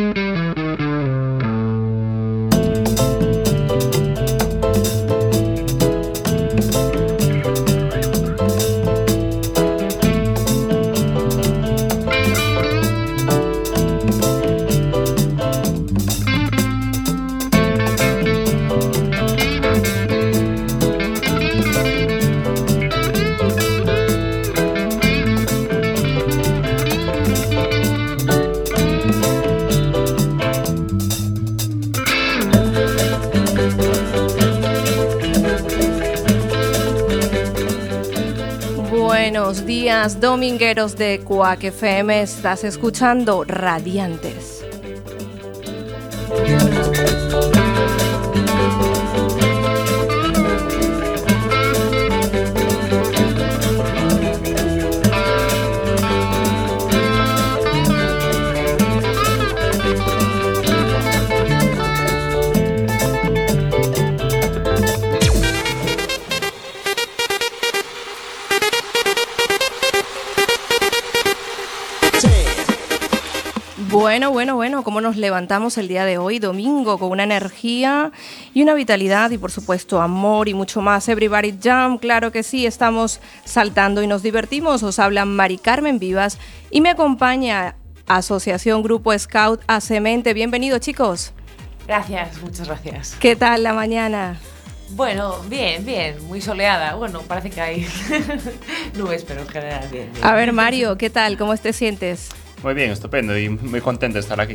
Buenos domingueros de Cuac FM. Estás escuchando Radiantes. Nos levantamos el día de hoy, domingo, con una energía y una vitalidad y por supuesto amor y mucho más. Everybody Jam, claro que sí, estamos saltando y nos divertimos. Os habla Mari Carmen Vivas y me acompaña Asociación Grupo Scout a Cemente. Bienvenido, chicos. Gracias, muchas gracias. ¿Qué tal la mañana? Bueno, bien, bien, muy soleada. Bueno, parece que hay nubes, pero en general bien, bien. A ver, Mario, ¿qué tal? ¿Cómo te sientes? Muy bien, estupendo y muy contento de estar aquí.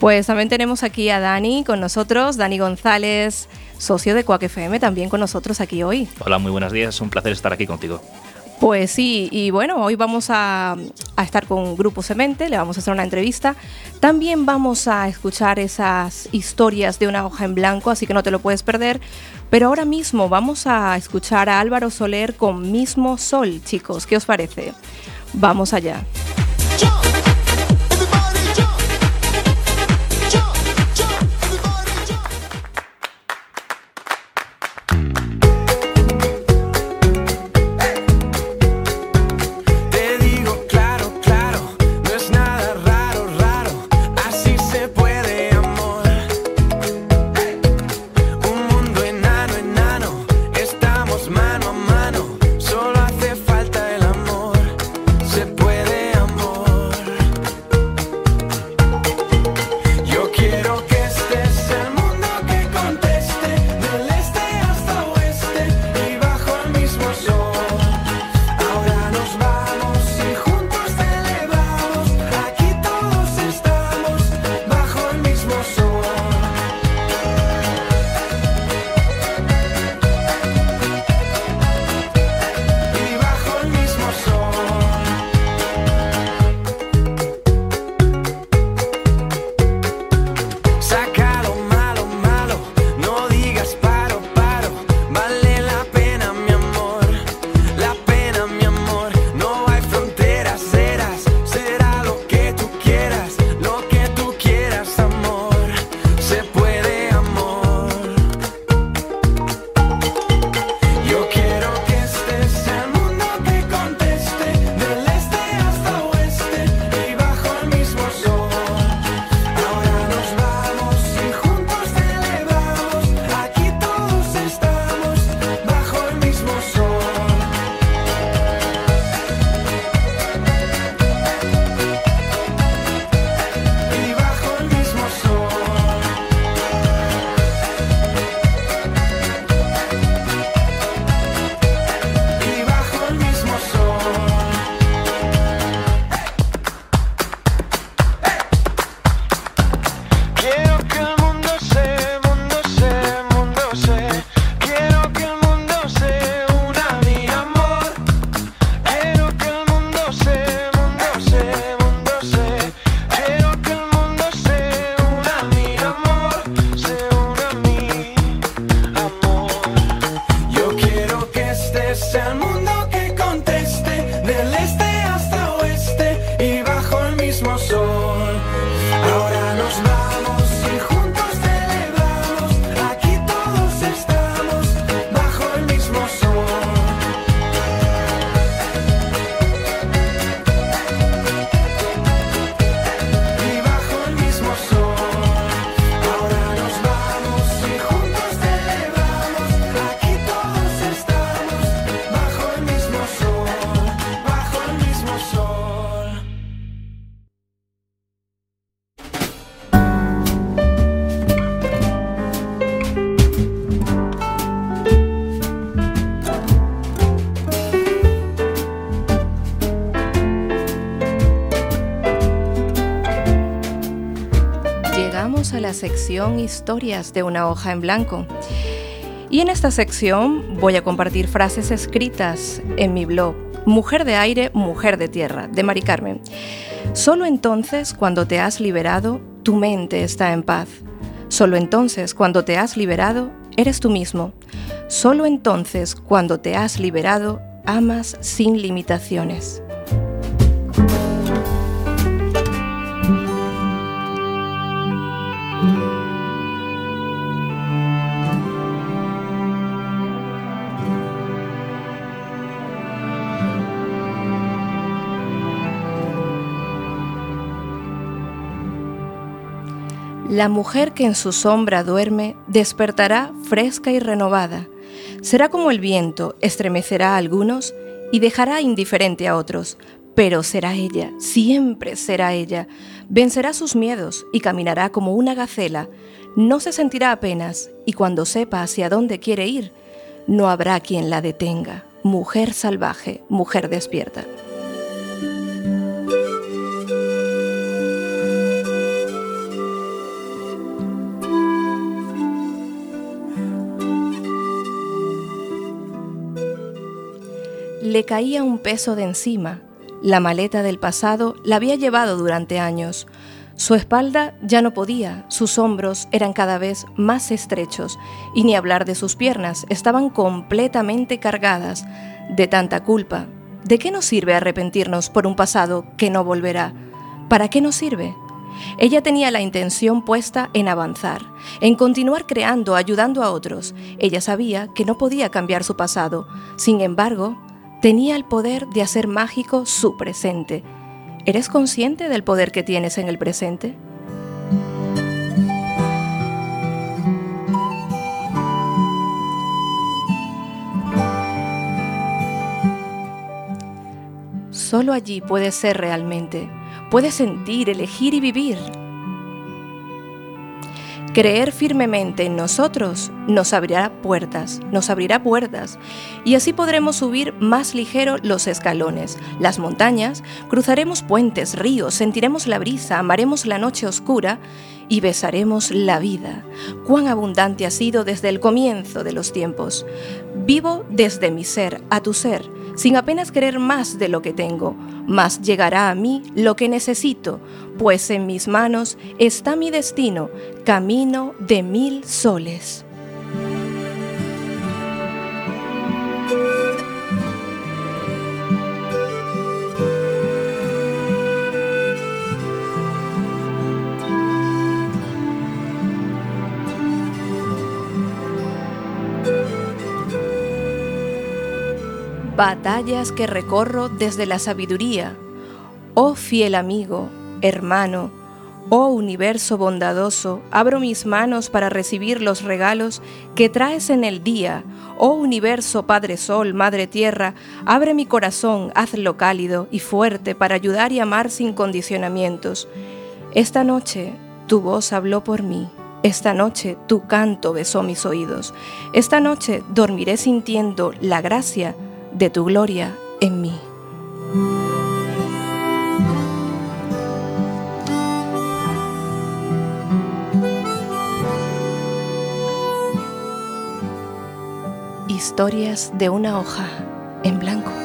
Pues también tenemos aquí a Dani con nosotros, Dani González, socio de Cuac FM, también con nosotros aquí hoy. Hola, muy buenos días, es un placer estar aquí contigo. Pues sí, y bueno, hoy vamos a, a, estar con Grupo Semente, le vamos a hacer una entrevista. También vamos a escuchar esas historias de una hoja en blanco, así que no te lo puedes perder. Pero ahora mismo vamos a escuchar a Álvaro Soler con Mismo Sol, chicos. ¿Qué os parece? Vamos allá. Sección Historias de una hoja en blanco. Y en esta sección voy a compartir frases escritas en mi blog Mujer de aire, mujer de tierra, de Mari Carmen. Solo entonces, cuando te has liberado, tu mente está en paz. Solo entonces, cuando te has liberado, eres tú mismo. Solo entonces, cuando te has liberado, amas sin limitaciones. La mujer que en su sombra duerme despertará fresca y renovada. Será como el viento, estremecerá a algunos y dejará indiferente a otros, pero será ella, siempre será ella. Vencerá sus miedos y caminará como una gacela. No se sentirá apenas y cuando sepa hacia dónde quiere ir, no habrá quien la detenga. Mujer salvaje, mujer despierta. Le caía un peso de encima. La maleta del pasado la había llevado durante años. Su espalda ya no podía, sus hombros eran cada vez más estrechos y ni hablar de sus piernas, estaban completamente cargadas de tanta culpa. ¿De qué nos sirve arrepentirnos por un pasado que no volverá? ¿Para qué nos sirve? Ella tenía la intención puesta en avanzar, en continuar creando, ayudando a otros. Ella sabía que no podía cambiar su pasado. Sin embargo, tenía el poder de hacer mágico su presente. ¿Eres consciente del poder que tienes en el presente? Solo allí puedes ser realmente. Puedes sentir, elegir y vivir. Creer firmemente en nosotros nos abrirá puertas, nos abrirá puertas, y así podremos subir más ligero los escalones, las montañas, cruzaremos puentes, ríos, sentiremos la brisa, amaremos la noche oscura y besaremos la vida. Cuán abundante ha sido desde el comienzo de los tiempos. Vivo desde mi ser a tu ser, sin apenas querer más de lo que tengo, mas llegará a mí lo que necesito, pues en mis manos está mi destino, camino de mil soles. Batallas que recorro desde la sabiduría. Oh fiel amigo, hermano, oh universo bondadoso, abro mis manos para recibir los regalos que traes en el día. Oh universo Padre Sol, Madre Tierra, abre mi corazón, hazlo cálido y fuerte para ayudar y amar sin condicionamientos. Esta noche tu voz habló por mí. Esta noche tu canto besó mis oídos. Esta noche dormiré sintiendo la gracia de tu gloria en mí. Historias de una hoja en blanco.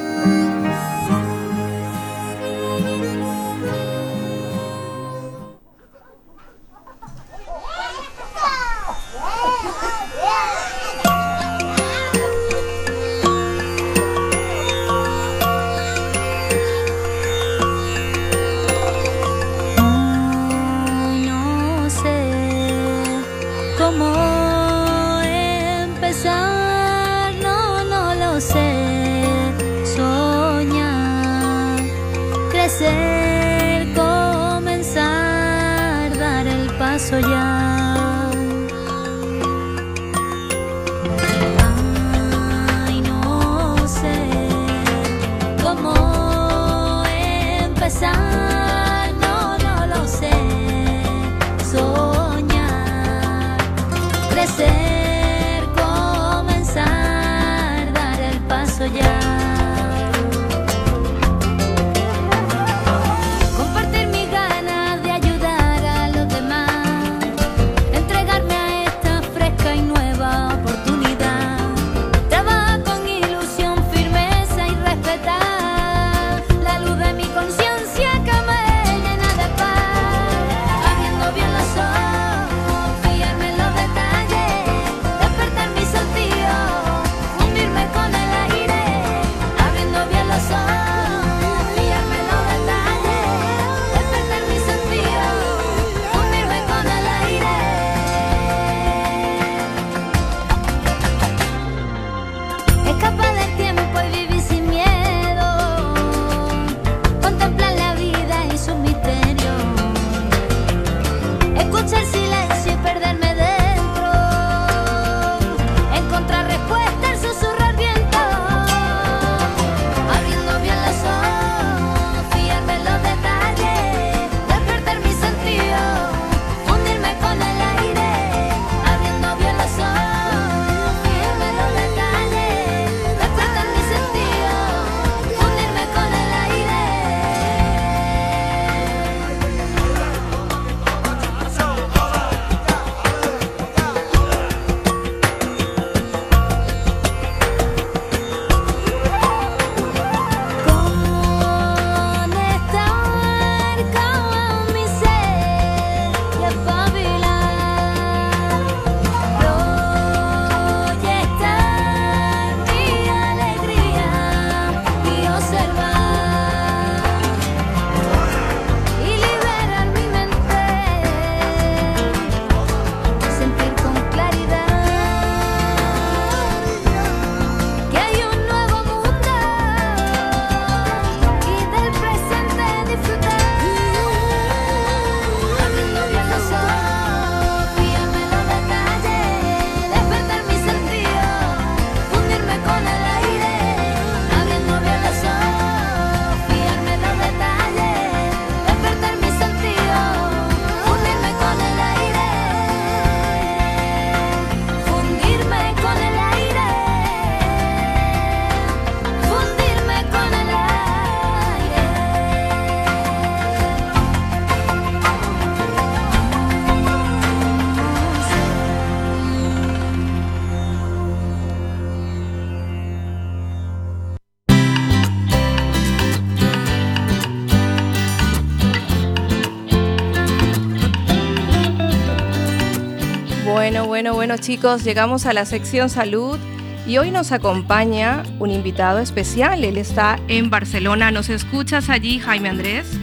Bueno, chicos, llegamos a la sección salud y hoy nos acompaña un invitado especial. Él está en Barcelona. ¿Nos escuchas allí, Jaime Andrés?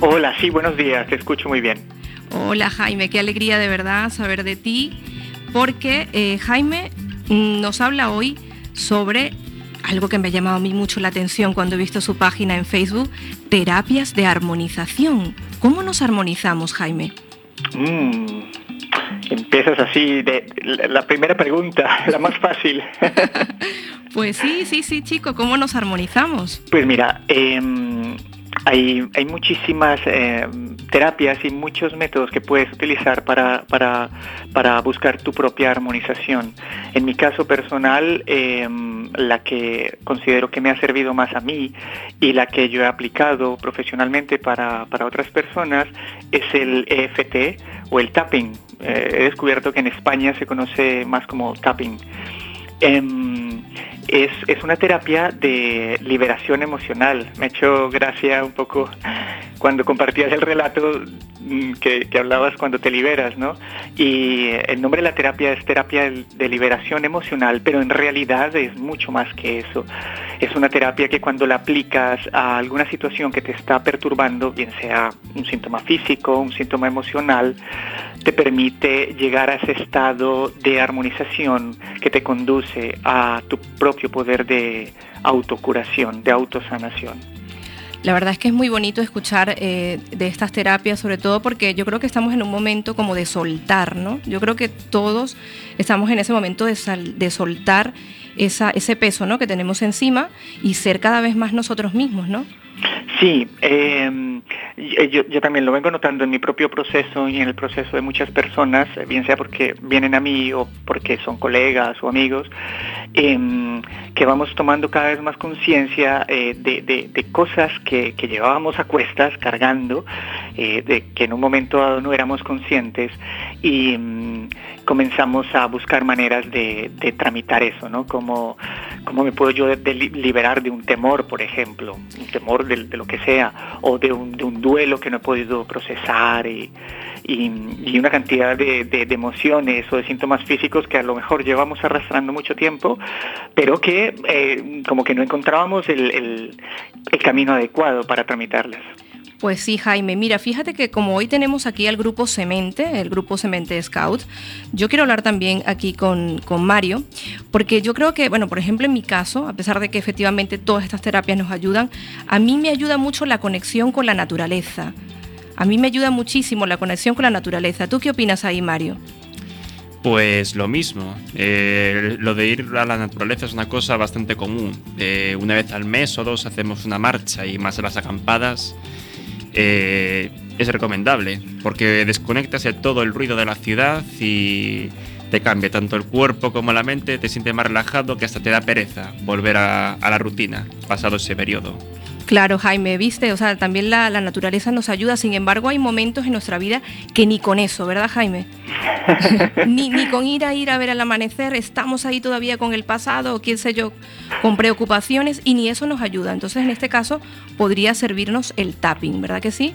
Hola, sí, buenos días, te escucho muy bien. Hola Jaime, qué alegría de verdad saber de ti, porque eh, Jaime mm, nos habla hoy sobre algo que me ha llamado a mí mucho la atención cuando he visto su página en Facebook, terapias de armonización. ¿Cómo nos armonizamos, Jaime? Mm, empiezas así, de, la, la primera pregunta, la más fácil. Pues sí, sí, sí, chico, ¿cómo nos armonizamos? pues mira, em, hay, hay muchísimas em, terapias y muchos métodos que puedes utilizar para, para, para buscar tu propia armonización. En mi caso personal, em, la que considero que me ha servido más a mí y la que yo he aplicado profesionalmente para, para otras personas es el EFT o el tapping. Eh, he descubierto que en España se conoce más como tapping. Em, es, es una terapia de liberación emocional. Me ha hecho gracia un poco cuando compartías el relato mm, que, que hablabas cuando te liberas, ¿no? Y el nombre de la terapia es terapia de liberación emocional, pero en realidad es mucho más que eso. Es una terapia que cuando la aplicas a alguna situación que te está perturbando, bien sea un síntoma físico, un síntoma emocional, te permite llegar a ese estado de armonización que te conduce a tu propio poder de autocuración, de autosanación. La verdad es que es muy bonito escuchar eh, de estas terapias, sobre todo porque yo creo que estamos en un momento como de soltar, ¿no? Yo creo que todos estamos en ese momento de, soltar ese peso, ¿no? Que tenemos encima y ser cada vez más nosotros mismos, ¿no? Sí, eh, yo, también lo vengo notando en mi propio proceso y en el proceso de muchas personas, eh, bien sea porque vienen a mí o porque son colegas o amigos, em, que vamos tomando cada vez más conciencia eh, de, cosas que, llevábamos a cuestas cargando, de que en un momento dado no éramos conscientes y mm, comenzamos a buscar maneras de, de tramitar eso, ¿no? Como, ¿Cómo me puedo yo liberar de un temor, por ejemplo? Un temor de, lo que sea, o de un, duelo que no he podido procesar y, y- una cantidad de, emociones o de síntomas físicos que a lo mejor llevamos arrastrando mucho tiempo, pero que eh, como que no encontrábamos el camino adecuado para tramitarlas. Pues sí, Jaime. Mira, fíjate que como hoy tenemos aquí al grupo Semente, el grupo Semente Scout, yo quiero hablar también aquí con, con Mario, porque yo creo que, bueno, por ejemplo, en mi caso, a pesar de que efectivamente todas estas terapias nos ayudan, a mí me ayuda mucho la conexión con la naturaleza. A mí me ayuda muchísimo la conexión con la naturaleza. ¿Tú qué opinas ahí, Mario? Pues lo mismo. Eh, lo de ir a la naturaleza es una cosa bastante común. Eh, una vez al mes o dos hacemos una marcha y más en las acampadas. Eh, es recomendable porque desconectas de todo el ruido de la ciudad y te cambia tanto el cuerpo como la mente, te sientes más relajado que hasta te da pereza volver a, a la rutina pasado ese periodo. Claro, Jaime, viste, o sea, también la, la naturaleza nos ayuda, sin embargo hay momentos en nuestra vida que ni con eso, ¿verdad, Jaime? ni, ni con ir a ir a ver el amanecer, estamos ahí todavía con el pasado, o quién sé yo, con preocupaciones, y ni eso nos ayuda. Entonces, en este caso, podría servirnos el tapping, ¿verdad que sí?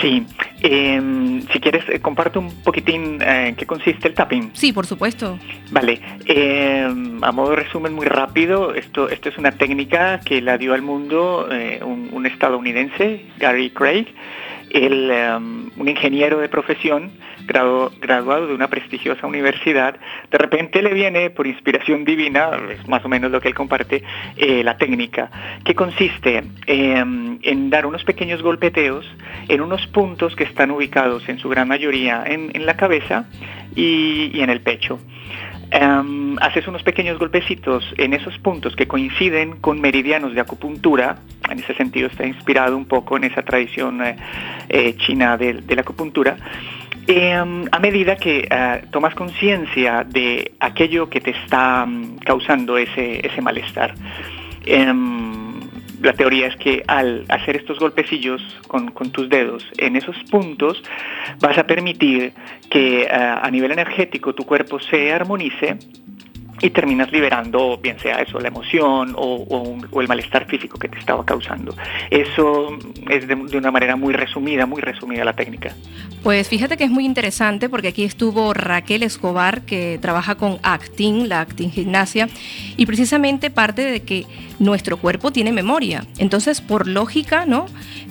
Sí, em, si quieres, eh, comparto un poquitín eh, en qué consiste el tapping. Sí, por supuesto. Vale, eh, a modo de resumen muy rápido, esto, esto es una técnica que la dio al mundo eh, un, un estadounidense, Gary Craig, um, un ingeniero de profesión, gradu- graduado de una prestigiosa universidad, de repente le viene por inspiración divina, es más o menos lo que él comparte, eh, la técnica, que consiste eh, en dar unos pequeños golpeteos en unos puntos que están ubicados en su gran mayoría en, la cabeza y en el pecho. Em, haces unos pequeños golpecitos en esos puntos que coinciden con meridianos de acupuntura. En ese sentido está inspirado un poco en esa tradición eh, eh, china de, la acupuntura. Em, a medida que eh, tomas conciencia de aquello que te está mm, causando ese, ese malestar. Em, la teoría es que al hacer estos golpecillos con, tus dedos en esos puntos, vas a permitir que eh, a nivel energético tu cuerpo se armonice y terminas liberando, bien sea eso, la emoción o, el malestar físico que te estaba causando. Eso es de, de una manera muy resumida, muy resumida la técnica. Pues fíjate que es muy interesante porque aquí estuvo Raquel Escobar, que trabaja con Actin, la Actin Gimnasia, y precisamente parte de que nuestro cuerpo tiene memoria. Entonces, por lógica, ¿no?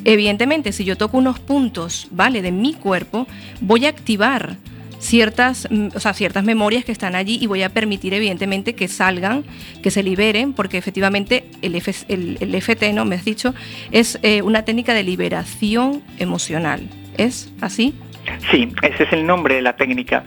Evidentemente, si yo toco unos puntos, ¿vale? De mi cuerpo, voy a activar ciertas, mm, o sea, ciertas memorias que están allí y voy a permitir evidentemente que salgan, que se liberen, porque efectivamente el, F- el, el FT, ¿no? Me has dicho, es eh, una técnica de liberación emocional. ¿Es así? Sí, ese es el nombre de la técnica.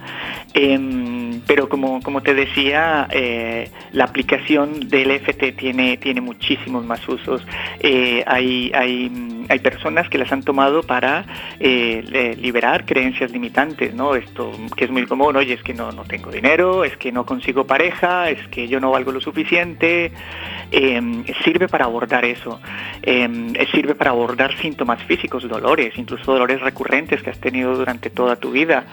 Em, pero como, como te decía, eh, la aplicación del FT tiene, tiene muchísimos más usos. Eh, hay, hay, hay personas que las han tomado para eh, liberar creencias limitantes, ¿no? Esto que es muy común, oye, es que no, no tengo dinero, es que no consigo pareja, es que yo no valgo lo suficiente. Em, sirve para abordar eso. Em, sirve para abordar síntomas físicos, dolores, incluso dolores recurrentes que has tenido durante toda tu vida.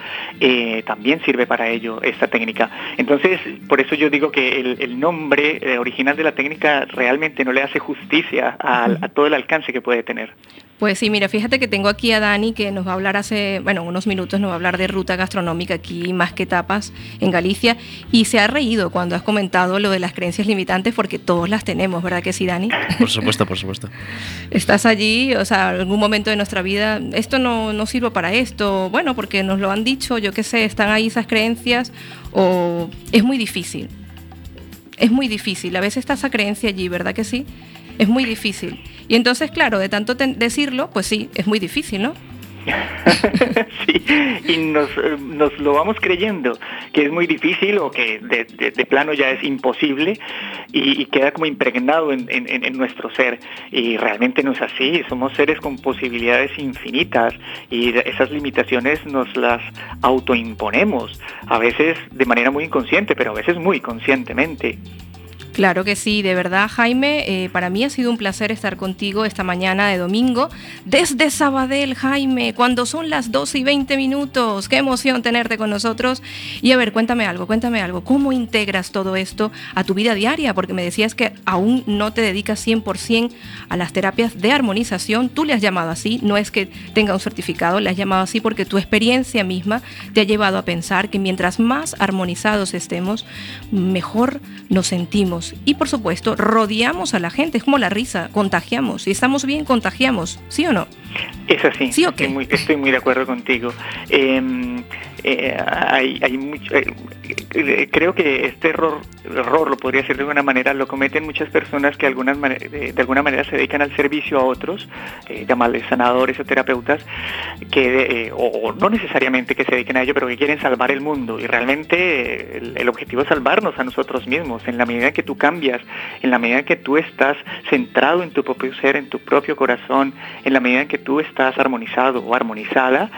También sirve para ello esta técnica. Entonces, por eso yo digo que el, el nombre eh, original de la técnica realmente no le hace justicia a todo el alcance que puede tener. Pues sí, mira, fíjate que tengo aquí a Dani que nos va a hablar hace, bueno, unos minutos nos va a hablar de ruta gastronómica aquí, más que tapas, en Galicia, y se ha reído cuando has comentado lo de las creencias limitantes, porque todos las tenemos, ¿verdad que sí, Dani? Por supuesto, por supuesto. Estás allí, o sea, algún momento de nuestra vida, esto no, no sirve para esto, bueno, porque nos lo han dicho, yo qué sé, están ahí esas creencias, o es muy difícil. Es muy difícil, a veces está esa creencia allí, ¿verdad que sí? Es muy difícil. Y entonces, claro, de tanto decirlo, pues sí, es muy difícil, ¿no? sí, y nos, eh, nos lo vamos creyendo, que es muy difícil o que de, plano ya es imposible y, queda como impregnado en, en- en- nuestro ser. Y realmente no es así, somos seres con posibilidades infinitas y esas limitaciones nos las autoimponemos, a veces de manera muy inconsciente, pero a veces muy conscientemente. Claro que sí, de verdad, Jaime, eh, para mí ha sido un placer estar contigo esta mañana de domingo desde Sabadell, Jaime, cuando son las 12 y 20 minutos. Qué emoción tenerte con nosotros. Y a ver, cuéntame algo, cuéntame algo. ¿Cómo integras todo esto a tu vida diaria? Porque me decías que aún no te dedicas 100% a las terapias de armonización. Tú le has llamado así, no es que tenga un certificado, le has llamado así porque tu experiencia misma te ha llevado a pensar que mientras más armonizados estemos, mejor nos sentimos. Y por supuesto, rodeamos a la gente, es como la risa, contagiamos. Si estamos bien, contagiamos, ¿sí o no? Es así. ¿Sí o qué? Estoy muy, estoy muy de acuerdo contigo. Eh, eh, hay, eh, eh, creo que este error, error, lo podría decir de alguna manera, lo cometen muchas personas que de, alguna manera se dedican al servicio a otros, eh, llamarles sanadores o terapeutas, que, o, no necesariamente que se dediquen a ello, pero que quieren salvar el mundo. Y realmente el, el objetivo es salvarnos a nosotros mismos. En la medida que tú cambias, en la medida que tú estás centrado en tu propio ser, en tu propio corazón, en la medida que tú estás armonizado o armonizada,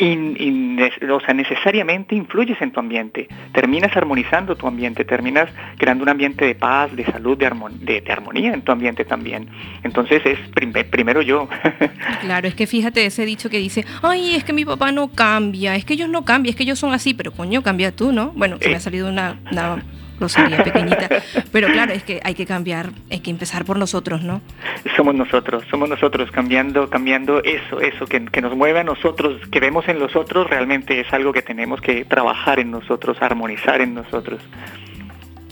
in- o sea, necesariamente influyes en tu ambiente, terminas armonizando tu ambiente, terminas creando un ambiente de paz, de salud, de, armon- de- de armonía en tu ambiente también. Entonces es prim- primero yo. Claro, es que fíjate ese dicho que dice, ay, es que mi papá no cambia, es que ellos no cambian, es que ellos son así, pero coño, cambia tú, ¿no? Bueno, se me ha salido una, una grosería pequeñita, pero claro, es que hay que cambiar, hay que empezar por nosotros, ¿no? somos nosotros, somos nosotros cambiando, cambiando eso, eso que, que nos mueve a nosotros, que vemos en los otros, realmente es algo que tenemos que trabajar en nosotros, armonizar en nosotros.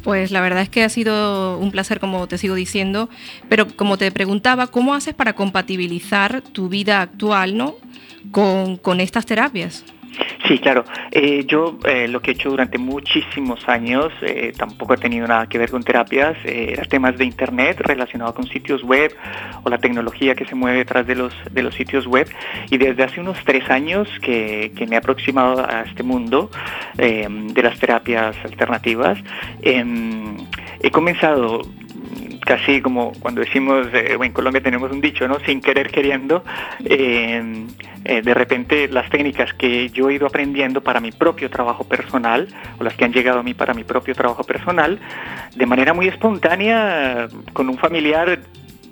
Pues la verdad es que ha sido un placer, como te sigo diciendo, pero como te preguntaba, ¿cómo haces para compatibilizar tu vida actual, ¿no? Con, con estas terapias. Sí, claro. Eh, yo eh, lo que he hecho durante muchísimos años eh, tampoco he tenido nada que ver con terapias, eh, era temas de internet relacionados con sitios web o la tecnología que se mueve detrás de los, de los sitios web. Y desde hace unos tres años que, me he aproximado a este mundo de las terapias alternativas, em, he comenzado casi como cuando decimos, eh, en Colombia tenemos un dicho, ¿no? Sin querer queriendo, eh, eh, de repente las técnicas que yo he ido aprendiendo para mi propio trabajo personal, o las que han llegado a mí para mi propio trabajo personal, de manera muy espontánea, con un familiar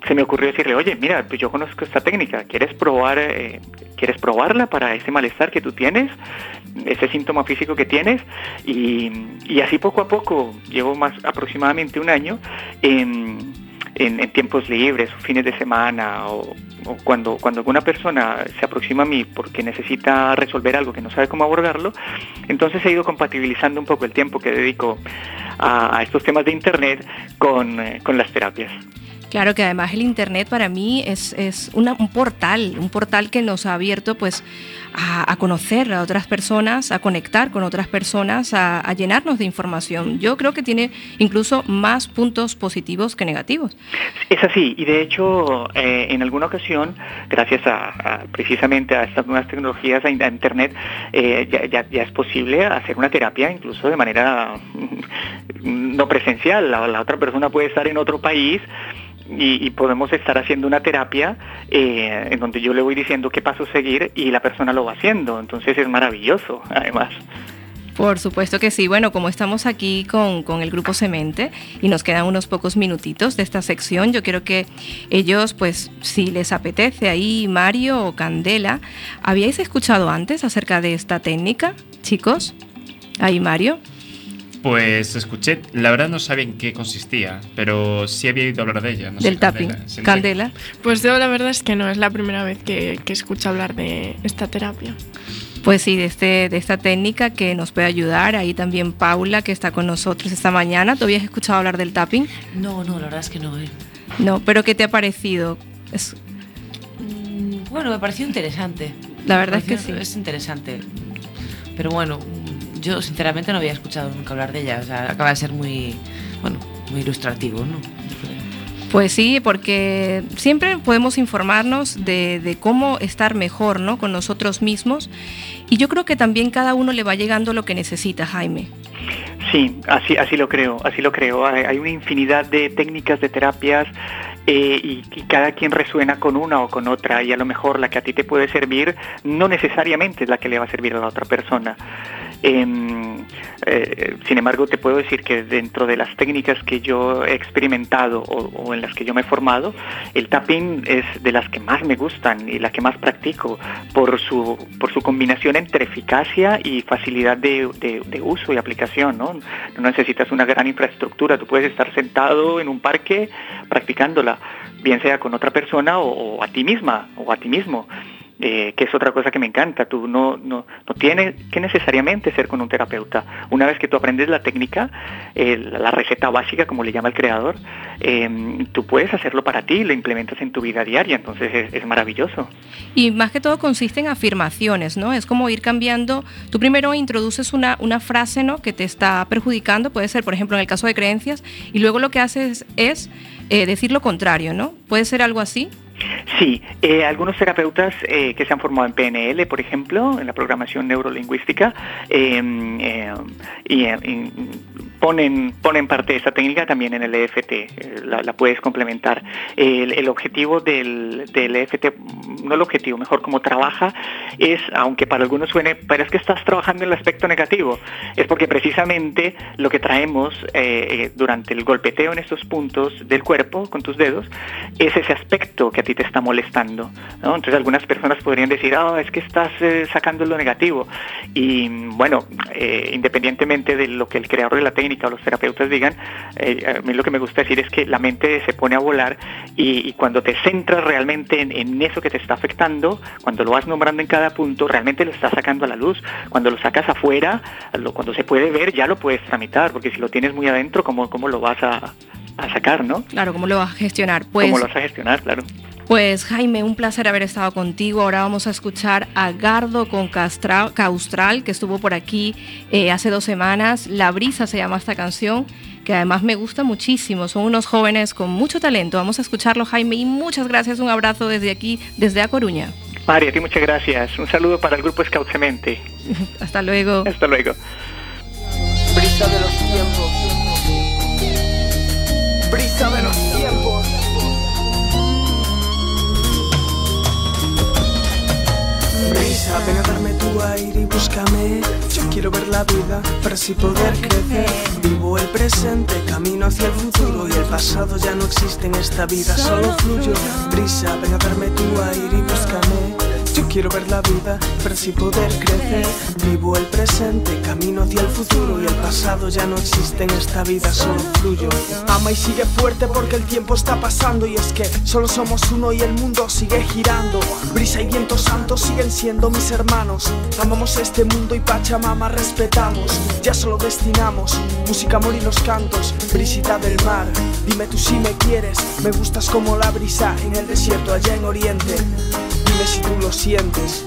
se me ocurrió decirle, oye, mira, pues yo conozco esta técnica, ¿quieres probar, eh, ¿quieres probarla para ese malestar que tú tienes, ese síntoma físico que tienes? Y, y así poco a poco, llevo más aproximadamente un año, en, en- tiempos libres, fines de semana, o, cuando, cuando alguna persona se aproxima a mí porque necesita resolver algo que no sabe cómo abordarlo, entonces he ido compatibilizando un poco el tiempo que dedico a, a estos temas de Internet con, eh, con las terapias. Claro que además el Internet para mí es, es un portal, un portal que nos ha abierto pues a, conocer a otras personas, a conectar con otras personas, a, llenarnos de información. Yo creo que tiene incluso más puntos positivos que negativos. Es así, y de hecho, eh, en alguna ocasión, gracias a, precisamente a estas nuevas tecnologías, a, in- a Internet, eh, ya, es posible hacer una terapia incluso de manera mm, no presencial. La otra persona puede estar en otro país. Y, podemos estar haciendo una terapia eh, en donde yo le voy diciendo qué paso seguir y la persona lo va haciendo. Entonces es maravilloso, además. Por supuesto que sí. Bueno, como estamos aquí con, con el grupo Semente y nos quedan unos pocos minutitos de esta sección, yo quiero que ellos, pues, si les apetece ahí, Mario o Candela, ¿habíais escuchado antes acerca de esta técnica, chicos? Ahí, Mario. Pues escuché, la verdad no sabía en qué consistía, pero sí había oído hablar de ella. no sé, del tapping. Candela, sí, no sé. Candela. Pues yo la verdad es que no, es la primera vez que, que escucho hablar de esta terapia. Pues sí, de, este, de esta técnica que nos puede ayudar. Ahí también Paula, que está con nosotros esta mañana. ¿Tú habías escuchado hablar del tapping? No, no, la verdad es que no. ¿eh? No, pero ¿qué te ha parecido? Es- Mm, Bueno, me pareció interesante. La verdad es que sí. Es interesante. Pero bueno, yo sinceramente no había escuchado nunca hablar de ella. O sea, acaba de ser muy, bueno, muy ilustrativo, ¿no? Pues sí, porque siempre podemos informarnos de, de cómo estar mejor ¿no? con nosotros mismos y yo creo que también cada uno le va llegando lo que necesita, Jaime. Sí, así, así lo creo, así lo creo. Hay, hay una infinidad de técnicas de terapias eh, y, y cada quien resuena con una o con otra y a lo mejor la que a ti te puede servir no necesariamente es la que le va a servir a la otra persona. Em, eh, sin embargo, te puedo decir que dentro de las técnicas que yo he experimentado o, en las que yo me he formado, el tapping es de las que más me gustan y la que más practico por su, por su combinación entre eficacia y facilidad de, uso y aplicación. ¿no? necesitas una gran infraestructura, tú puedes estar sentado en un parque practicándola, bien sea con otra persona o a ti misma o a ti mismo eh, que es otra cosa que me encanta. Tú no, no, no tienes que necesariamente ser con un terapeuta. Una vez que tú aprendes la técnica, eh, la receta básica, como le llama el creador, eh, tú puedes hacerlo para ti, lo implementas en tu vida diaria, entonces es, es maravilloso. Y más que todo consiste en afirmaciones, ¿no? Es como ir cambiando. Tú primero introduces una, una frase, ¿no? Que te está perjudicando, puede ser, por ejemplo, en el caso de creencias, y luego lo que haces es eh, decir lo contrario, ¿no? ¿Puede ser algo así? Sí, eh, algunos terapeutas eh, que se han formado en PNL, por ejemplo, en la programación neurolingüística, eh, eh, y, ponen, ponen parte de esta técnica también en el EFT, la, puedes complementar. El, objetivo del, del EFT, no el objetivo, mejor como trabaja, es, aunque para algunos suene, pero es que estás trabajando en el aspecto negativo, es porque precisamente lo que traemos durante el golpeteo en estos puntos del cuerpo con tus dedos es ese aspecto que a ti te está molestando. Entonces algunas personas podrían decir, ah, es que estás eh, sacando lo negativo. Y bueno, eh, independientemente de lo que el creador de la técnica o los terapeutas digan, eh, a mí lo que me gusta decir es que la mente se pone a volar y, cuando te centras realmente en, eso que te está afectando, cuando lo vas nombrando en cada punto, realmente lo estás sacando a la luz. Cuando lo sacas afuera, cuando se puede ver, ya lo puedes tramitar, porque si lo tienes muy adentro, ¿cómo, cómo lo vas a, a sacar, no? Claro, ¿cómo lo vas a gestionar? Pues, ¿Cómo lo vas a gestionar, claro? pues Jaime, un placer haber estado contigo. Ahora vamos a escuchar a Gardo con Castra- Caustral, que estuvo por aquí eh, hace dos semanas. La brisa se llama esta canción, que además me gusta muchísimo. Son unos jóvenes con mucho talento. Vamos a escucharlo, Jaime, y muchas gracias. Un abrazo desde aquí, desde A Coruña. María, a ti muchas gracias. Un saludo para el grupo Scout Cemente. Hasta luego. Hasta luego. Brisa de los tiempos. Los tiempos. Brisa, ven a darme tu aire y búscame. Yo quiero ver la vida para así poder crecer. Vivo el presente, camino hacia el futuro y el pasado ya no existe en esta vida, solo fluyo. Brisa, ven a darme tu aire y búscame. Quiero ver la vida para así poder crecer. Vivo el presente, camino hacia el futuro y el pasado ya no existe en esta vida, solo fluyo. Ama y sigue fuerte porque el tiempo está pasando y es que solo somos uno y el mundo sigue girando. Brisa y viento santo siguen siendo mis hermanos. Amamos este mundo y Pachamama respetamos. Ya solo destinamos música, amor y los cantos. Brisita del mar, dime tú si me quieres. Me gustas como la brisa en el desierto allá en Oriente. Si tú lo sientes.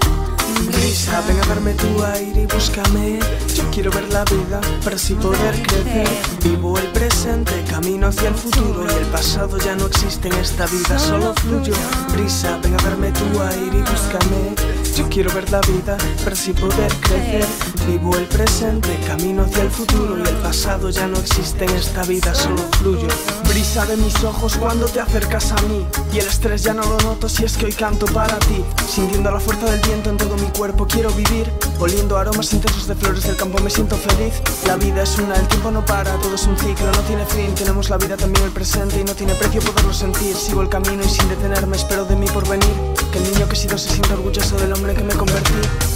Brisa, ven a darme tu aire y búscame. Yo quiero ver la vida para así poder crecer. Vivo el presente, camino hacia el futuro y el pasado ya no existe en esta vida, solo fluyo. Brisa, ven a darme tu aire y búscame. Yo quiero ver la vida para así poder crecer. Vivo el presente, camino hacia el futuro y el pasado ya no existe en esta vida, solo fluyo. Brisa de mis ojos cuando te acercas a mí y el estrés ya no lo noto si es que hoy canto para ti. Sintiendo la fuerza del viento en todo mi cuerpo quiero vivir, oliendo aromas intensos de flores del campo me siento feliz. La vida es una, el tiempo no para, todo es un ciclo, no tiene fin. Tenemos la vida también el presente y no tiene precio poderlo sentir. Sigo el camino y sin detenerme espero de mí por venir. Que el niño que he sido se sienta orgulloso del hombre que me convertí.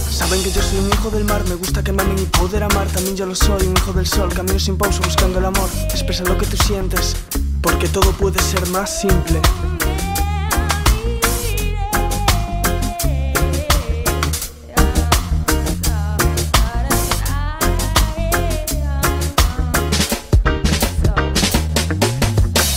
Saben que yo soy un hijo del mar, me gusta que me y poder amar. También yo lo soy, un hijo del sol, camino sin pausa buscando el amor. Expresa lo que tú sientes, porque todo puede ser más simple.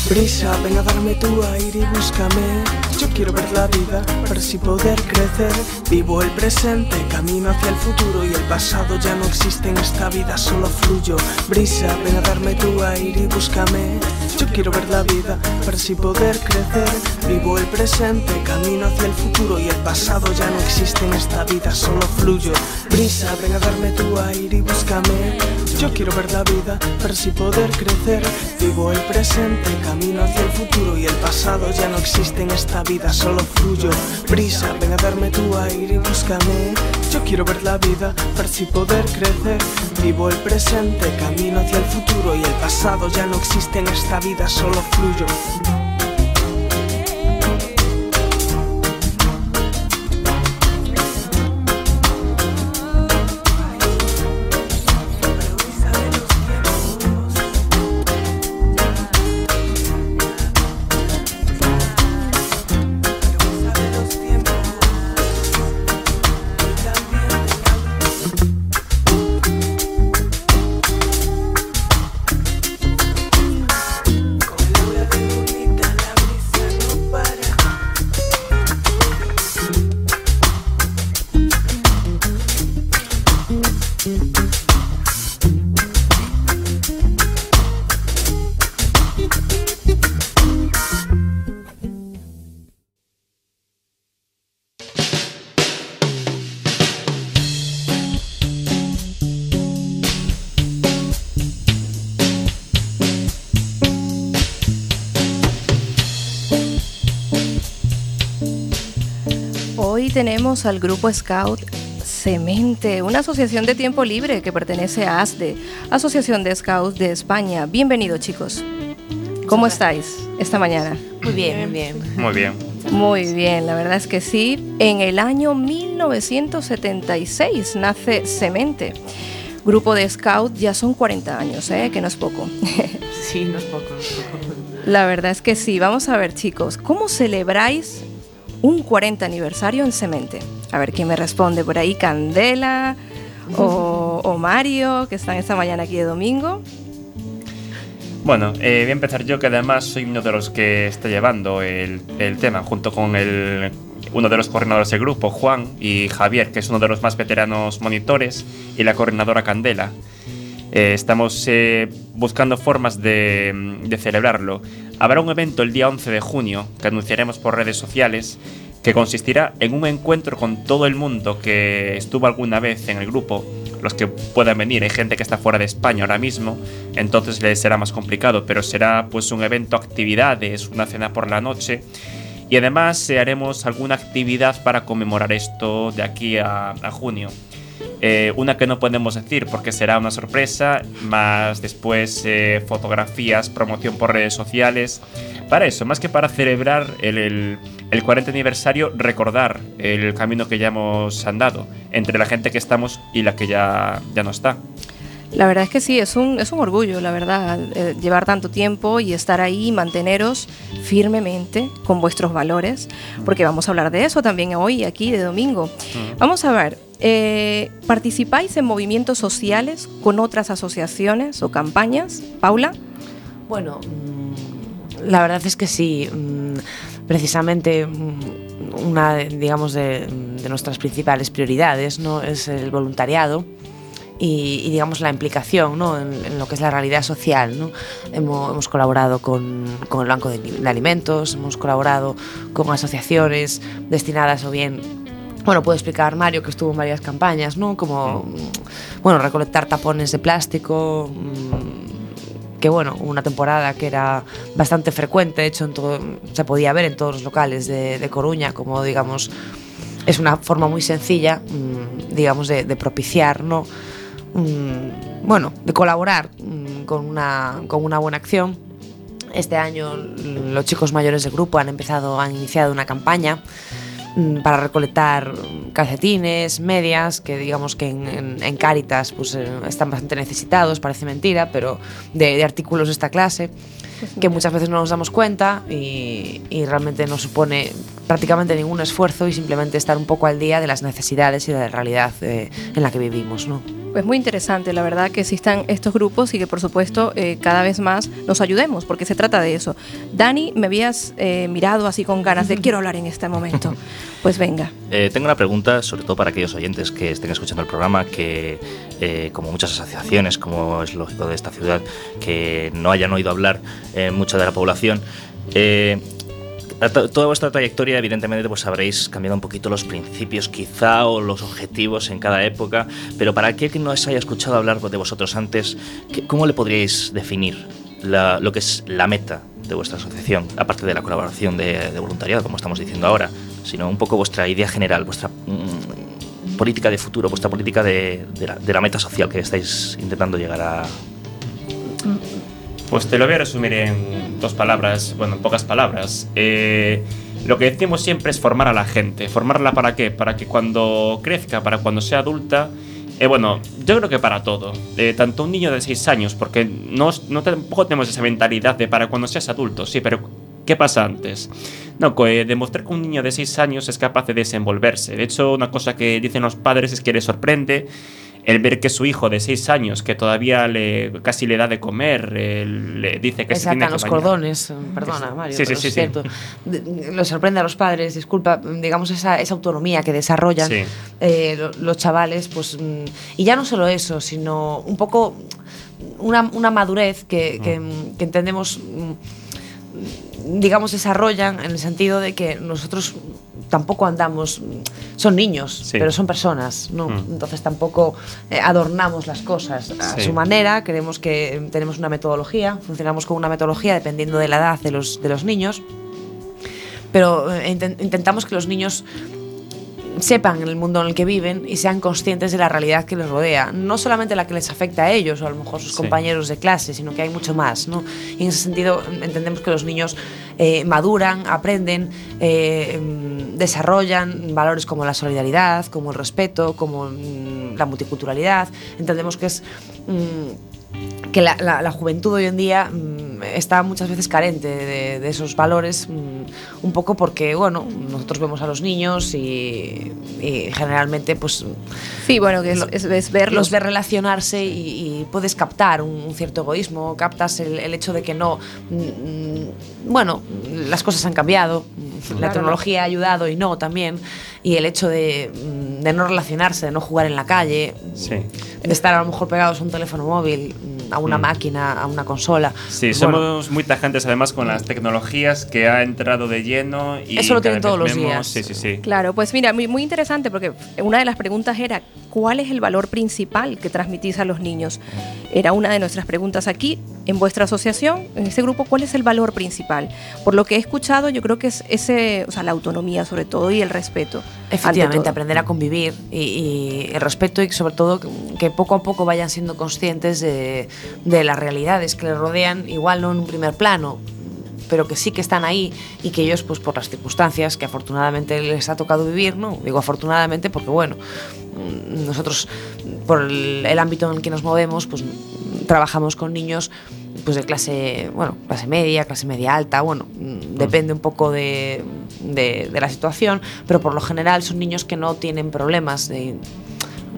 Brisa, ven a darme tu aire y búscame. Yo quiero ver la vida para así poder crecer. Vivo el presente, camino hacia el futuro y el pasado ya no existe en esta vida, solo fluyo. Brisa, ven a darme tu aire y búscame. Yo quiero ver la vida para así poder crecer. Vivo el presente, camino hacia el futuro y el pasado ya no existe en esta vida, solo fluyo. Brisa, ven a darme tu aire y búscame. Yo quiero ver la vida para así poder crecer. Vivo el presente, camino hacia el futuro y el pasado ya no existe en esta vida, solo fluyo. Brisa, ven a darme tu aire y búscame. Yo quiero ver la vida para así poder crecer. Vivo el presente, camino hacia el futuro y el pasado ya no existe en esta vida, solo fluyo. Al grupo Scout Semente, una asociación de tiempo libre que pertenece a ASDE, Asociación de Scouts de España. Bienvenidos chicos. ¿Cómo estáis esta mañana? Muy bien, muy bien. Muy bien. Muy bien, la verdad es que sí. En el año 1976 nace Semente. Grupo de Scout ya son 40 años, ¿eh? que no es poco. Sí, no es poco, no es poco. La verdad es que sí. Vamos a ver, chicos, ¿cómo celebráis un 40 aniversario en Semente? A ver quién me responde por ahí, Candela o, o Mario, que están esta mañana aquí de domingo. Bueno, eh, voy a empezar yo, que además soy uno de los que está llevando el, tema, junto con el, uno de los coordinadores del grupo, Juan, y Javier, que es uno de los más veteranos monitores, y la coordinadora Candela. Eh, estamos eh, buscando formas de celebrarlo. Habrá un evento el día 11 de junio, que anunciaremos por redes sociales, que consistirá en un encuentro con todo el mundo que estuvo alguna vez en el grupo, los que puedan venir, hay gente que está fuera de España ahora mismo, entonces les será más complicado, pero será pues un evento, actividades, una cena por la noche y además haremos alguna actividad para conmemorar esto de aquí a junio. Eh, una que no podemos decir porque será una sorpresa, más después eh, fotografías, promoción por redes sociales. Para eso, más que para celebrar el, el, el 40 aniversario, recordar el camino que ya hemos andado entre la gente que estamos y la que ya, ya no está. La verdad es que sí, es un, es un orgullo, la verdad, eh, llevar tanto tiempo y estar ahí y manteneros firmemente con vuestros valores, porque vamos a hablar de eso también hoy, aquí de domingo. Vamos a ver, eh, ¿participáis en movimientos sociales con otras asociaciones o campañas? Paula. Bueno, mm, la verdad es que sí. mm, Precisamente mm, una, digamos, de, nuestras principales prioridades ¿no? es el voluntariado y, digamos la implicación ¿no? en, lo que es la realidad social. ¿no? Hemos, colaborado con, con el Banco de Alimentos, hemos colaborado con asociaciones destinadas o bien bueno, puedo explicar Mario que estuvo en varias campañas, ¿no? Como, mm, bueno, recolectar tapones de plástico, mm, que bueno, una temporada que era bastante frecuente, de hecho en todo, se podía ver en todos los locales de, de Coruña, como digamos, es una forma muy sencilla, mm, digamos, de, de propiciar, ¿no? Bueno, de colaborar con, una, con una buena acción. Este año los chicos mayores del grupo han empezado, han iniciado una campaña Mm, para recolectar calcetines, medias, que digamos que en, en, en Cáritas pues, eh, están bastante necesitados, parece mentira, pero de, de artículos de esta clase. Que muchas veces no nos damos cuenta y, y realmente no supone prácticamente ningún esfuerzo y simplemente estar un poco al día de las necesidades y de la realidad eh, en la que vivimos. ¿no? Pues muy interesante, la verdad, que existan estos grupos y que, por supuesto, eh, cada vez más nos ayudemos, porque se trata de eso. Dani, me habías eh, mirado así con ganas de quiero hablar en este momento. Pues venga. Eh, tengo una pregunta, sobre todo para aquellos oyentes que estén escuchando el programa, que eh, como muchas asociaciones, como es lógico de esta ciudad, que no hayan oído hablar eh, mucha de la población. eh, toda vuestra trayectoria, evidentemente, pues habréis cambiado un poquito los principios, quizá, o los objetivos en cada época, pero para aquel que no os haya escuchado hablar de vosotros antes, ¿qué- ¿cómo le podríais definir lo que es la meta de vuestra asociación, aparte de la colaboración de, voluntariado, como estamos diciendo ahora, sino un poco vuestra idea general, vuestra mm, política de futuro, vuestra política de la, de la meta social que estáis intentando llegar a... Pues te lo voy a resumir en dos palabras, bueno, en pocas palabras. Eh, lo que decimos siempre es formar a la gente. ¿Formarla para qué? Para que cuando crezca, para cuando sea adulta, eh, bueno, yo creo que para todo. Eh, tanto un niño de 6 años, porque no, no tampoco tenemos esa mentalidad de para cuando seas adulto, sí, pero ¿qué pasa antes? No, eh, demostrar que un niño de 6 años es capaz de desenvolverse. De hecho, una cosa que dicen los padres es que les sorprende el ver que su hijo de seis años, que todavía le, casi le da de comer, eh, le dice que Le se tiene sacan que los bañar. cordones, perdona Mario, Sí, sí, sí, es cierto. Lo sorprende a los padres, disculpa, digamos esa, esa autonomía que desarrollan eh, lo- los chavales, pues mm, y ya no solo eso, sino un poco una, una madurez que, que, Mm. que entendemos, mm, digamos, desarrollan en el sentido de que nosotros tampoco andamos, son niños, Sí. pero son personas, ¿no? Mm. Entonces tampoco eh, adornamos las cosas a Sí. su manera, creemos que tenemos una metodología, funcionamos con una metodología dependiendo de la edad de los, de los niños, pero eh, inten- intentamos que los niños sepan el mundo en el que viven y sean conscientes de la realidad que les rodea. No solamente la que les afecta a ellos o a lo mejor sus Sí. compañeros de clase, sino que hay mucho más. ¿no? Y en ese sentido entendemos que los niños eh, maduran, aprenden, eh, mm, desarrollan valores como la solidaridad, como el respeto, como mm, la multiculturalidad. Entendemos que es... mm, que la, la- la juventud hoy en día mm, está muchas veces carente de, de esos valores, mm, un poco porque, bueno, nosotros vemos a los niños y, y generalmente, pues, Sí, bueno, que es, es- es verlos. los ves relacionarse y, y puedes captar un, un cierto egoísmo, captas el, el hecho de que no, mm, bueno, las cosas han cambiado, la tecnología ha ayudado y no también, y el hecho de, mm, de no relacionarse, de no jugar en la calle, Sí. de estar a lo mejor pegados a un teléfono móvil, mm, a una Mm. máquina, a una consola. Sí, Bueno, somos muy tajantes además con las tecnologías que ha entrado de lleno y Eso lo tienen todos los vemos- días. Sí, sí, sí. Claro, pues mira, muy, muy interesante porque una de las preguntas era, ¿cuál es el valor principal que transmitís a los niños? Era una de nuestras preguntas aquí. En vuestra asociación, en ese grupo, ¿cuál es el valor principal? Por lo que he escuchado, yo creo que es ese, o sea, la autonomía sobre todo y el respeto. Efectivamente, aprender a convivir y, el respeto y sobre todo que poco a poco vayan siendo conscientes de, de las realidades que les rodean, igual no en un primer plano, pero que sí que están ahí y que ellos, pues por las circunstancias que afortunadamente les ha tocado vivir, ¿no? Digo afortunadamente porque, bueno, nosotros por el, el ámbito en el que nos movemos, pues trabajamos con niños pues de clase, bueno, clase media, clase media alta, bueno, depende un poco de, de- de la situación, pero por lo general son niños que no tienen problemas, de-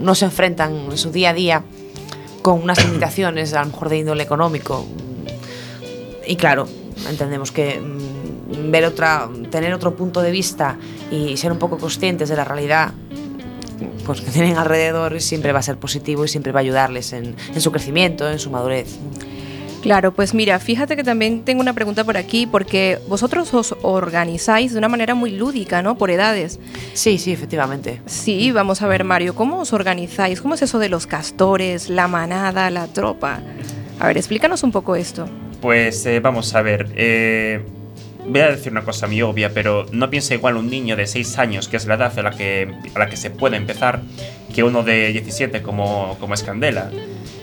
no se enfrentan en su día a día con unas limitaciones, a lo mejor de índole económico. Y claro, entendemos que mm, ver otra, tener otro punto de vista y ser un poco conscientes de la realidad pues, que tienen alrededor siempre va a ser positivo y siempre va a ayudarles en, en su crecimiento, en su madurez. Claro, pues mira, fíjate que también tengo una pregunta por aquí, porque vosotros os organizáis de una manera muy lúdica, ¿no? Por edades. Sí, sí, efectivamente. Sí, vamos a ver, Mario, ¿cómo os organizáis? ¿Cómo es eso de los castores, la manada, la tropa? A ver, explícanos un poco esto. Pues eh, vamos a ver. eh, voy a decir una cosa muy obvia, pero no piensa igual un niño de 6 años, que es la edad a la que, a la que se puede empezar, que uno de 17 como, como es.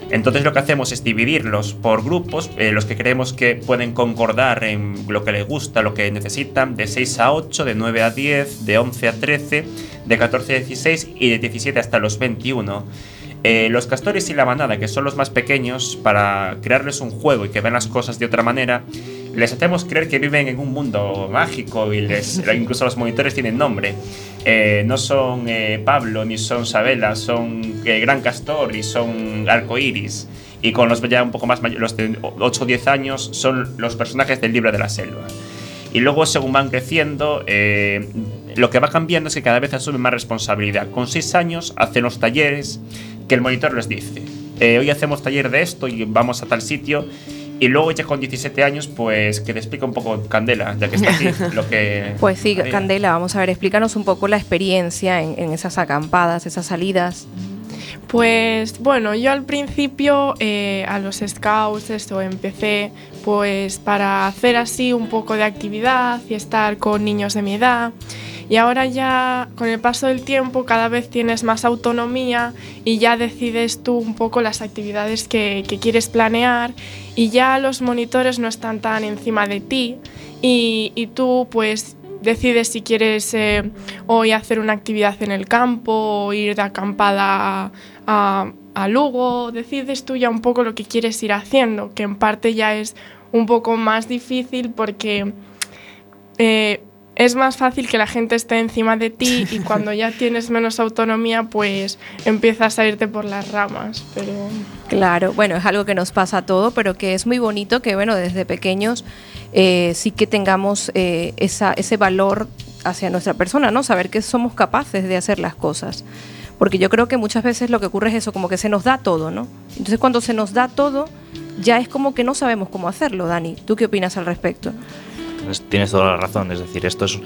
Entonces lo que hacemos es dividirlos por grupos, eh, los que creemos que pueden concordar en lo que les gusta, lo que necesitan, de 6 a 8, de 9 a 10, de 11 a 13, de 14 a 16 y de 17 hasta los 21. Eh, los castores y la manada, que son los más pequeños, para crearles un juego y que vean las cosas de otra manera, les hacemos creer que viven en un mundo mágico y les, incluso los monitores tienen nombre. Eh, no son eh, Pablo ni son Sabela, son Gran Castor y son Arcoiris. Y con los ya un poco más mayores, los de 8 o 10 años, son los personajes del libro de la selva. Y luego, según van creciendo, lo que va cambiando es que cada vez asumen más responsabilidad. Con 6 años hacen los talleres que el monitor les dice. eh, hoy hacemos taller de esto y vamos a tal sitio. Y luego ya con 17 años, pues que te explica un poco Candela, ya que está aquí, lo que... Pues sí. Candela, vamos a ver, explícanos un poco la experiencia en, en esas acampadas, esas salidas. Pues bueno, yo al principio eh, a los scouts esto empecé pues para hacer así un poco de actividad y estar con niños de mi edad. Y ahora ya con el paso del tiempo cada vez tienes más autonomía y ya decides tú un poco las actividades que, quieres planear y ya los monitores no están tan encima de ti y, tú pues decides si quieres eh, hoy hacer una actividad en el campo o ir de acampada a, a Lugo, decides tú ya un poco lo que quieres ir haciendo, que en parte ya es un poco más difícil porque eh, es más fácil que la gente esté encima de ti y cuando ya tienes menos autonomía, pues empiezas a irte por las ramas. Pero Claro, bueno, es algo que nos pasa a todo, pero que es muy bonito que, bueno, desde pequeños eh, sí que tengamos eh, esa, ese valor hacia nuestra persona, ¿no? Saber que somos capaces de hacer las cosas. Porque yo creo que muchas veces lo que ocurre es eso, como que se nos da todo, ¿no? Entonces cuando se nos da todo, ya es como que no sabemos cómo hacerlo, Dani. ¿Tú qué opinas al respecto? Tienes, toda la razón, es decir, esto es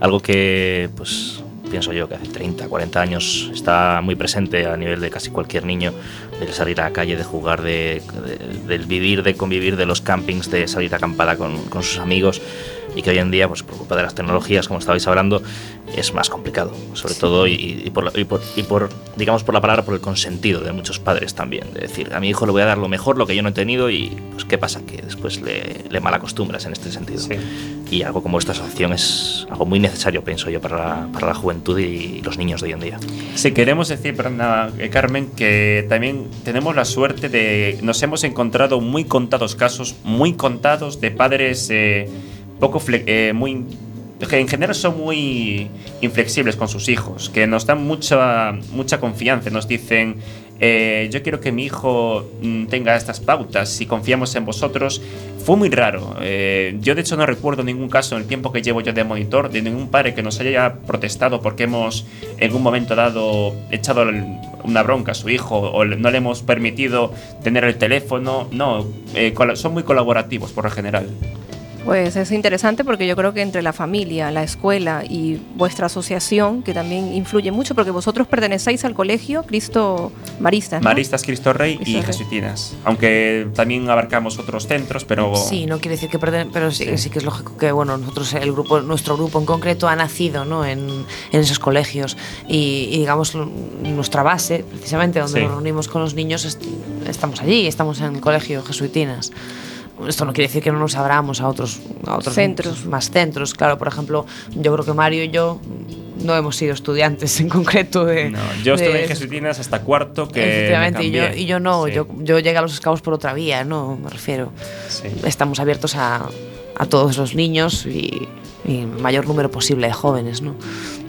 algo que, pues, pienso yo que hace 30, 40 años está muy presente a nivel de casi cualquier niño, de salir a la calle, de jugar, de, de- del vivir, de convivir, de los campings, de salir acampada con, con sus amigos y que hoy en día, pues por culpa de las tecnologías, como estabais hablando, es más complicado, sobre todo y, y por, y por- y por, digamos, por la palabra, por el consentido de muchos padres también, de decir, a mi hijo le voy a dar lo mejor, lo que yo no he tenido y, pues, ¿qué pasa? Que después le, le malacostumbras en este sentido. Sí. Y algo como esta asociación es algo muy necesario, pienso yo, para la, para la juventud y los niños de hoy en día. Sí, queremos decir, perdona, eh, Carmen, que también tenemos la suerte de. Nos hemos encontrado muy contados casos, muy contados, de padres eh, poco. eh, muy en general son muy inflexibles con sus hijos, que nos dan mucha, mucha confianza, nos dicen, eh, yo quiero que mi hijo mm, tenga estas pautas, si confiamos en vosotros. Fue muy raro. eh, yo de hecho no recuerdo ningún caso en el tiempo que llevo yo de monitor de ningún padre que nos haya protestado porque hemos en un momento dado echado una bronca a su hijo o no le hemos permitido tener el teléfono. No, eh, son muy colaborativos por lo general. Pues es interesante porque yo creo que entre la familia, la escuela y vuestra asociación, que también influye mucho, porque vosotros pertenecéis al colegio Cristo Maristas. ¿no? Maristas Cristo Rey Cristo y Rey. Jesuitinas. Aunque también abarcamos otros centros, pero. Sí, no quiere decir que perden- pero sí, Sí. sí que es lógico que bueno, nosotros el grupo, nuestro grupo en concreto ha nacido ¿no? en, en esos colegios y, y, digamos nuestra base, precisamente donde Sí. nos reunimos con los niños, est- estamos allí, estamos en el colegio jesuitinas. Esto no quiere decir que no nos abramos a otros, a otros Centros. más centros. Claro, por ejemplo, yo creo que Mario y yo no hemos sido estudiantes en concreto de. No, yo estuve en Jesuitinas hasta cuarto, que. me Efectivamente, y yo, y yo no, Sí, yo, yo llegué a los scouts por otra vía, no, me refiero sí. estamos abiertos a, a todos los niños y, y el mayor número posible de jóvenes, ¿no?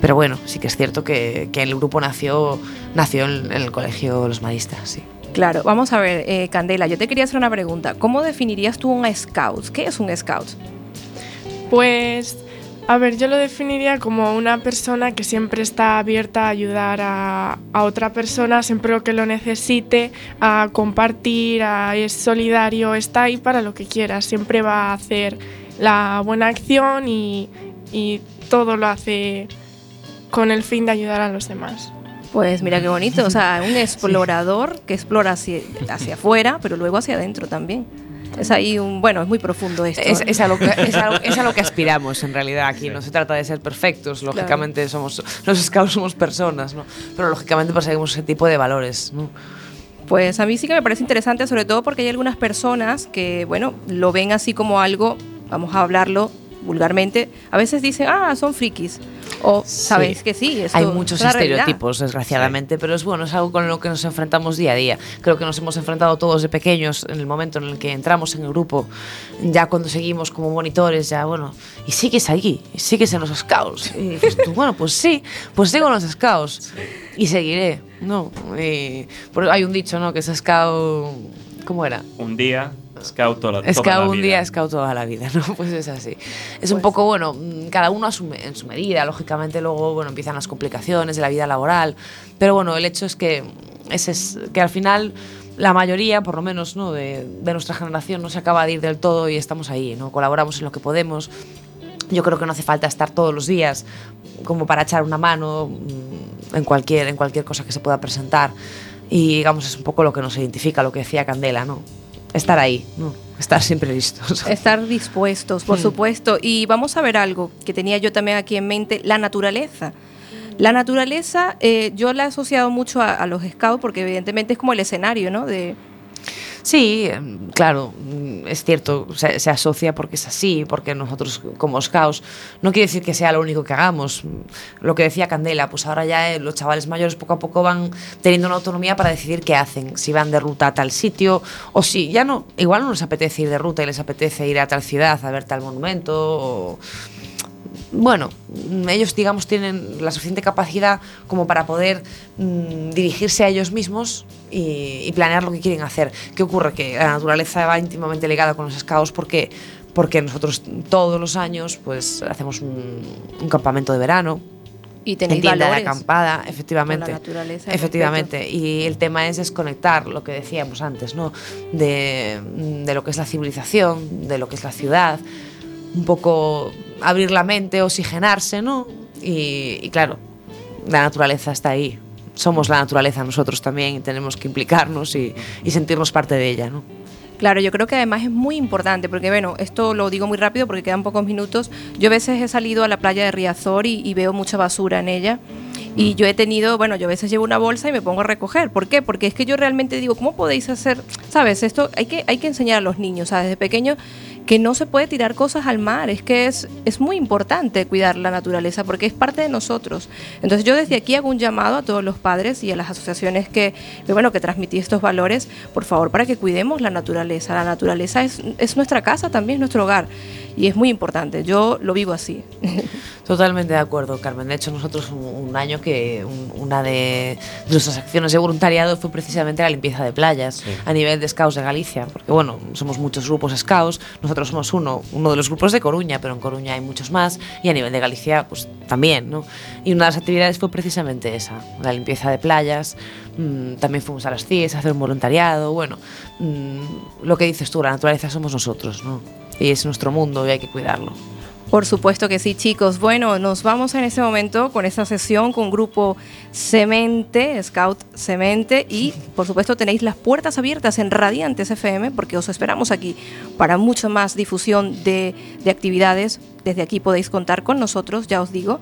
Pero bueno, sí que es cierto que, que el grupo nació, nació en, en el colegio Los Maristas, sí. Claro, vamos a ver, eh, Candela, yo te quería hacer una pregunta. ¿Cómo definirías tú un scout? ¿Qué es un scout? Pues, a ver, yo lo definiría como una persona que siempre está abierta a ayudar a, otra persona, siempre que lo necesite, a compartir, a, es solidario, está ahí para lo que quiera, siempre va a hacer la buena acción y todo lo hace con el fin de ayudar a los demás. Pues mira qué bonito, o sea, un explorador que explora hacia, hacia afuera, pero luego hacia adentro también. Es ahí un, bueno, es muy profundo esto. Es, es a lo que, es, a lo, es a lo que aspiramos en realidad aquí. No se trata de ser perfectos, lógicamente somos los scouts somos personas, ¿no? Pero lógicamente perseguimos ese tipo de valores, ¿no? Pues a mí sí que me parece interesante, sobre todo porque hay algunas personas que, bueno, lo ven así como algo, vamos a hablarlo vulgarmente, a veces dicen, ah, son frikis. O sabéis que sí, esto Hay muchos es la realidad. estereotipos, desgraciadamente, pero es bueno, es algo con lo que nos enfrentamos día a día. Creo que nos hemos enfrentado todos de pequeños en el momento en el que entramos en el grupo, ya cuando seguimos como monitores, ya bueno, y sigues allí, y sigues en los scouts. Y dices tú, bueno, pues sí, pues sigo en los scouts y seguiré, ¿no? Y- porque hay un dicho, ¿no? Que es scout, ¿cómo era? Un día, scout toda, toda Scout la un vida. día, scout toda la vida, ¿no? Pues es así. Es un poco, bueno, mm, cada uno a su me- en su medida, lógicamente luego, bueno, empiezan las complicaciones de la vida laboral, pero bueno, el hecho es que, ese es, que al final la mayoría, por lo menos, ¿no? De, de nuestra generación no se acaba de ir del todo y estamos ahí, ¿no? Colaboramos en lo que podemos. Yo creo que no hace falta estar todos los días como para echar una mano mm, en cualquier, en cualquier cosa que se pueda presentar. Y digamos, es un poco lo que nos identifica, lo que decía Candela, ¿no? Estar ahí, ¿no? Estar siempre listos. Estar dispuestos, por supuesto. Y vamos a ver algo que tenía yo también aquí en mente, la naturaleza. La naturaleza, eh, yo la he asociado mucho a, a los scouts porque evidentemente es como el escenario, ¿no? De, Sí, em, claro, es cierto, se, se asocia porque es así, porque nosotros como scouts, no quiere decir que sea lo único que hagamos. Lo que decía Candela, pues ahora ya eh, los chavales mayores poco a poco van teniendo una autonomía para decidir qué hacen, si van de ruta a tal sitio o si ya no, igual no les apetece ir de ruta y les apetece ir a tal ciudad a ver tal monumento o bueno, ellos digamos tienen la suficiente capacidad como para poder mm, dirigirse a ellos mismos y, y planear lo que quieren hacer. ¿Qué ocurre? Que la naturaleza va íntimamente ligada con los scouts porque porque nosotros todos los años pues hacemos un, un campamento de verano Y tenéis en tienda de acampada, efectivamente. la naturaleza. en Efectivamente, y el tema es desconectar lo que decíamos antes, ¿no? De, de lo que es la civilización, de lo que es la ciudad, un poco abrir la mente, oxigenarse, ¿no? Y, y claro, la naturaleza está ahí. Somos la naturaleza nosotros también y tenemos que implicarnos y, y sentirnos parte de ella, ¿no? Claro, yo creo que además es muy importante, porque bueno, esto lo digo muy rápido porque quedan pocos minutos. Yo a veces he salido a la playa de Riazor y, y veo mucha basura en ella. Y yo he tenido, bueno, yo a veces llevo una bolsa y me pongo a recoger. ¿Por qué? Porque es que yo realmente digo, ¿cómo podéis hacer? ¿Sabes? Esto hay que, hay que enseñar a los niños, ¿sabes? Desde pequeños que no se puede tirar cosas al mar. Es que es, es muy importante cuidar la naturaleza porque es parte de nosotros. Entonces yo desde aquí hago un llamado a todos los padres y a las asociaciones que, que, bueno, que transmití estos valores, por favor, para que cuidemos la naturaleza. La naturaleza es, es nuestra casa también, es nuestro hogar. Y es muy importante. Yo lo vivo así. Totalmente de acuerdo, Carmen. De hecho, nosotros un, un año que un- una de nuestras acciones de voluntariado fue precisamente la limpieza de playas a nivel de Scouts de Galicia, porque bueno, somos muchos grupos Scouts, nosotros somos uno, uno de los grupos de Coruña, pero en Coruña hay muchos más y a nivel de Galicia pues también, ¿no? Y una de las actividades fue precisamente esa, la limpieza de playas. Mm, también fuimos a las CIES a hacer un voluntariado, bueno, mm, lo que dices tú, la naturaleza somos nosotros, ¿no? Y es nuestro mundo y hay que cuidarlo. Por supuesto que sí, chicos. Bueno, nos vamos en este momento con esta sesión con Grupo Cemente, Scout Cemente, y por supuesto tenéis las puertas abiertas en Radiantes FM porque os esperamos aquí para mucho más difusión de, de actividades. Desde aquí podéis contar con nosotros, ya os digo.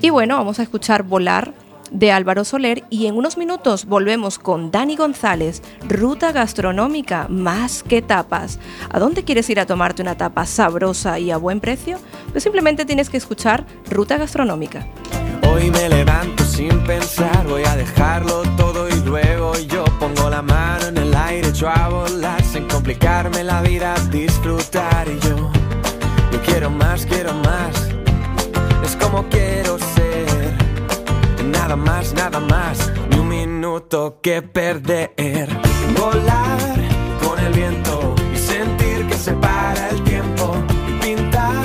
Y bueno, vamos a escuchar Volar de Álvaro Soler y en unos minutos volvemos con Dani González, Ruta Gastronómica, más que tapas. ¿A dónde quieres ir a tomarte una tapa sabrosa y a buen precio? Pues simplemente tienes que escuchar Ruta Gastronómica. Hoy me levanto sin pensar, voy a dejarlo todo y luego yo pongo la mano en el aire, echo a volar sin complicarme la vida, disfrutar y yo, yo quiero más, quiero más, es como nada más, nada más, ni un minuto que perder, volar con el viento y sentir que se para el tiempo. Y pintar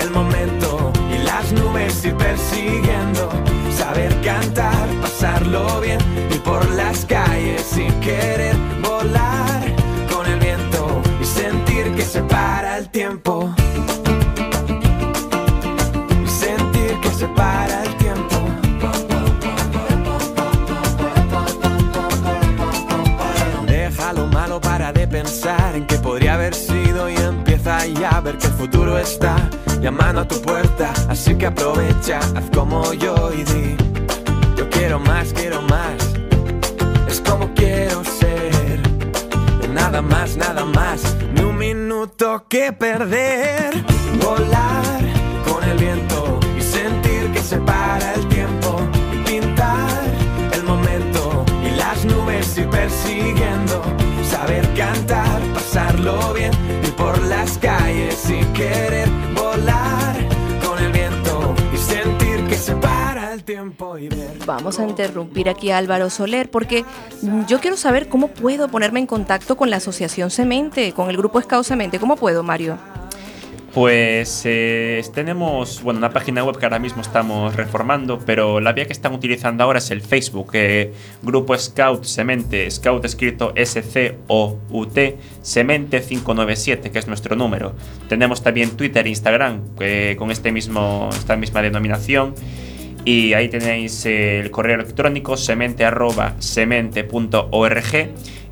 el momento y las nubes ir persiguiendo, saber cantar, pasarlo bien, ir por las calles sin querer. Volar con el viento y sentir que se para el tiempo. Está llamando a tu puerta. Así que aprovecha, haz como yo y di: Yo quiero más, quiero más. Es como quiero ser. Nada más, nada más. Ni un minuto que perder. Volar Vamos a interrumpir aquí a Álvaro Soler porque yo quiero saber cómo puedo ponerme en contacto con la Asociación Cemente, con el Grupo Scout Cemente. ¿Cómo puedo, Mario? Pues eh, tenemos bueno, una página web que ahora mismo estamos reformando, pero la vía que están utilizando ahora es el Facebook, eh, Grupo Scout Semente, Scout escrito S-C-O-U-T, Semente 597, que es nuestro número. Tenemos también Twitter e Instagram con este mismo, esta misma denominación. Y ahí tenéis eh, el correo electrónico semente arroba semente.org